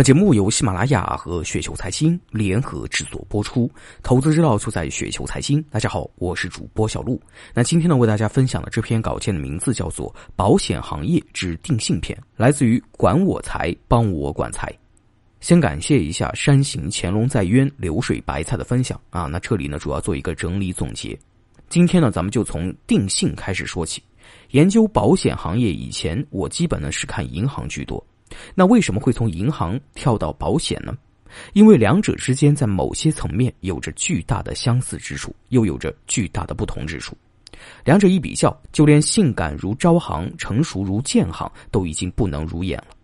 本节目由喜马拉雅和雪球财经联合制作播出，投资之道就在雪球财经。大家好，我是主播小璐。那今天呢，为大家分享的这篇稿件的名字叫做《保险行业之定性篇》，来自于管我财，帮我管财。先感谢一下山行乾隆在渊流水白菜的分享啊。那这里呢，主要做一个整理总结。今天呢，咱们就从定性开始说起。研究保险行业以前，我基本呢是看银行居多。那为什么会从银行跳到保险呢？因为两者之间在某些层面有着巨大的相似之处，又有着巨大的不同之处。两者一比较，就连性感如招行、成熟如建行都已经不能如眼了。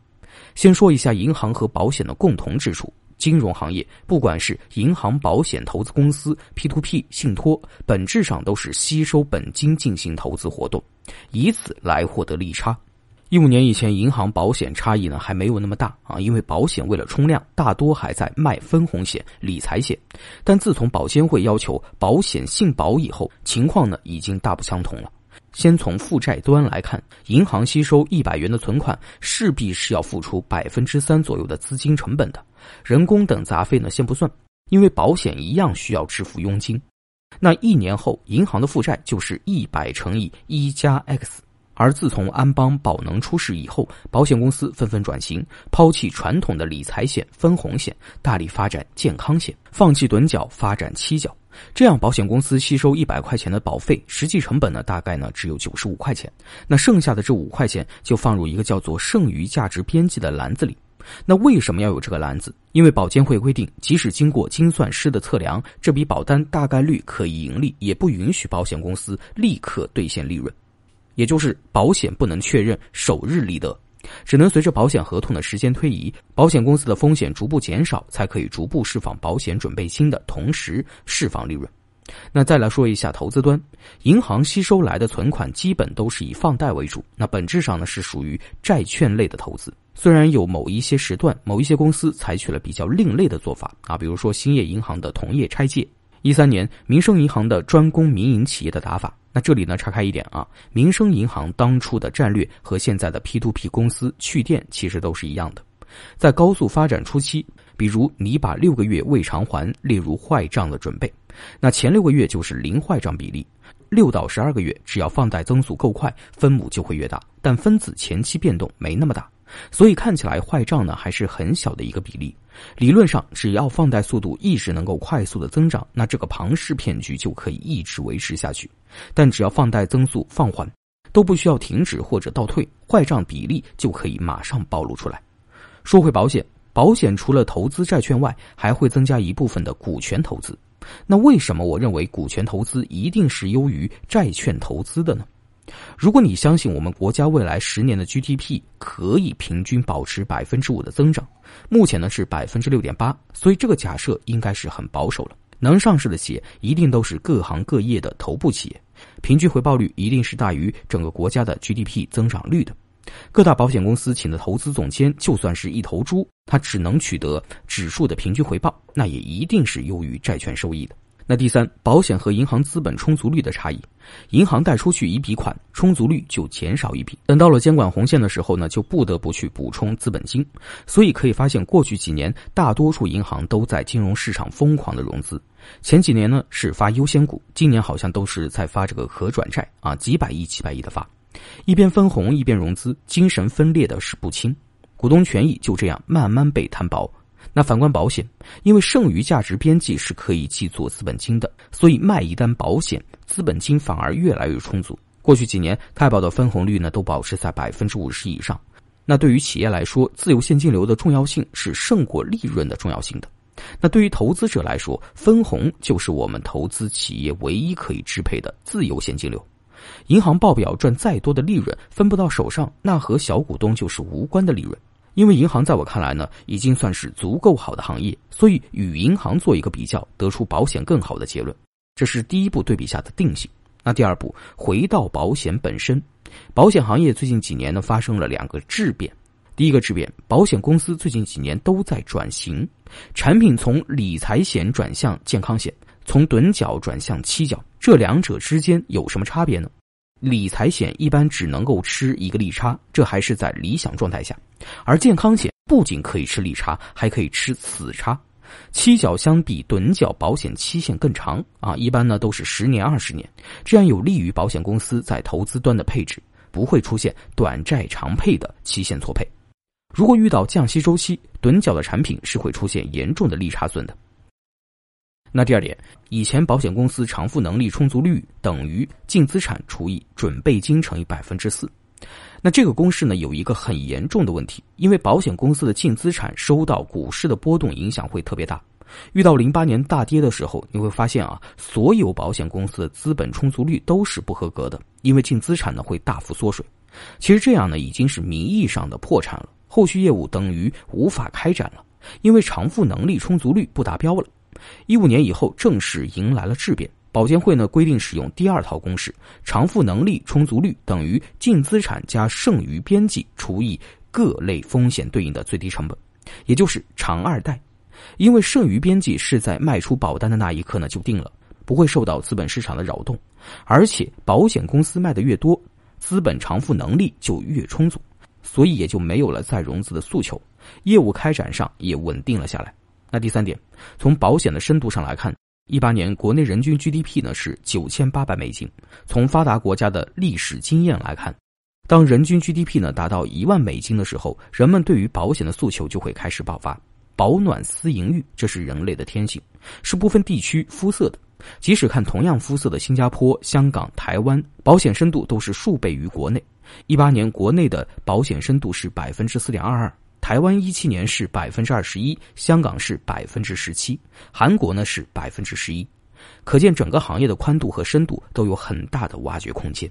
先说一下银行和保险的共同之处：金融行业，不管是银行、保险、投资公司、P2P、信托，本质上都是吸收本金进行投资活动，以此来获得利差。一五年以前，银行保险差异呢还没有那么大啊，因为保险为了冲量，大多还在卖分红险、理财险。但自从保监会要求保险信保以后，情况呢已经大不相同了。先从负债端来看，银行吸收一百元的存款，势必是要付出百分之三左右的资金成本的，人工等杂费呢先不算，因为保险一样需要支付佣金。那一年后，银行的负债就是一百乘以一加 x。而自从安邦、宝能出事以后，保险公司纷纷转型，抛弃传统的理财险、分红险，大力发展健康险，放弃趸缴，发展期缴。这样，保险公司吸收一百块钱的保费，实际成本呢，大概呢只有九十五块钱。那剩下的这五块钱就放入一个叫做剩余价值边际的篮子里。那为什么要有这个篮子？因为保监会规定，即使经过精算师的测量，这笔保单大概率可以盈利，也不允许保险公司立刻兑现利润。也就是保险不能确认首日利得，只能随着保险合同的时间推移，保险公司的风险逐步减少，才可以逐步释放保险准备金的同时释放利润。那再来说一下投资端，银行吸收来的存款基本都是以放贷为主，那本质上呢是属于债券类的投资。虽然有某一些时段、某一些公司采取了比较另类的做法啊，比如说兴业银行的同业拆借，一三年民生银行的专攻民营企业的打法。那这里呢，岔开一点啊，民生银行当初的战略和现在的 P to P 公司去电其实都是一样的。在高速发展初期，比如你把六个月未偿还列入坏账的准备，那前六个月就是零坏账比例，六到十二个月只要放贷增速够快，分母就会越大，但分子前期变动没那么大。所以看起来坏账呢还是很小的一个比例，理论上只要放贷速度一直能够快速的增长，那这个庞氏骗局就可以一直维持下去。但只要放贷增速放缓，都不需要停止或者倒退，坏账比例就可以马上暴露出来。说回保险，保险除了投资债券外，还会增加一部分的股权投资。那为什么我认为股权投资一定是优于债券投资的呢？如果你相信我们国家未来十年的 GDP 可以平均保持百分之五的增长，目前呢是百分之六点八，所以这个假设应该是很保守了。能上市的企业一定都是各行各业的头部企业，平均回报率一定是大于整个国家的 GDP 增长率的。各大保险公司请的投资总监就算是一头猪，他只能取得指数的平均回报，那也一定是优于债券收益的。那第三，保险和银行资本充足率的差异，银行贷出去一笔款，充足率就减少一笔。等到了监管红线的时候呢，就不得不去补充资本金。所以可以发现，过去几年大多数银行都在金融市场疯狂的融资。前几年呢是发优先股，今年好像都是在发这个可转债啊，几百亿、几百亿的发，一边分红一边融资，精神分裂的是不轻，股东权益就这样慢慢被摊薄。那反观保险，因为剩余价值边际是可以记作资本金的，所以卖一单保险，资本金反而越来越充足。过去几年，太保的分红率呢都保持在百分之五十以上。那对于企业来说，自由现金流的重要性是胜过利润的重要性的。那对于投资者来说，分红就是我们投资企业唯一可以支配的自由现金流。银行报表赚再多的利润，分不到手上，那和小股东就是无关的利润。因为银行在我看来呢，已经算是足够好的行业，所以与银行做一个比较，得出保险更好的结论。这是第一步对比下的定性。那第二步，回到保险本身，保险行业最近几年呢发生了两个质变。第一个质变，保险公司最近几年都在转型，产品从理财险转向健康险，从趸缴转向期缴，这两者之间有什么差别呢？理财险一般只能够吃一个利差，这还是在理想状态下，而健康险不仅可以吃利差，还可以吃死差。期缴相比趸缴保险期限更长啊，一般呢都是十年、二十年，这样有利于保险公司在投资端的配置，不会出现短债长配的期限错配。如果遇到降息周期，趸缴的产品是会出现严重的利差损的。那第二点，以前保险公司偿付能力充足率等于净资产除以准备金乘以百分之四。那这个公式呢，有一个很严重的问题，因为保险公司的净资产受到股市的波动影响会特别大。遇到零八年大跌的时候，你会发现啊，所有保险公司的资本充足率都是不合格的，因为净资产呢会大幅缩水。其实这样呢，已经是名义上的破产了，后续业务等于无法开展了，因为偿付能力充足率不达标了。一五年以后，正式迎来了质变。保监会呢规定使用第二套公式，偿付能力充足率等于净资产加剩余边际除以各类风险对应的最低成本，也就是偿二贷。因为剩余边际是在卖出保单的那一刻呢就定了，不会受到资本市场的扰动，而且保险公司卖的越多，资本偿付能力就越充足，所以也就没有了再融资的诉求，业务开展上也稳定了下来。那第三点，从保险的深度上来看。一八年国内人均 GDP 呢是九千八百美金。从发达国家的历史经验来看，当人均 GDP 呢达到一万美金的时候，人们对于保险的诉求就会开始爆发。保暖思淫欲，这是人类的天性，是不分地区肤色的。即使看同样肤色的新加坡、香港、台湾，保险深度都是数倍于国内。一八年国内的保险深度是百分之四点二二。台湾一七年是百分之二十一，香港是百分之十七，韩国呢是百分之十一，可见整个行业的宽度和深度都有很大的挖掘空间。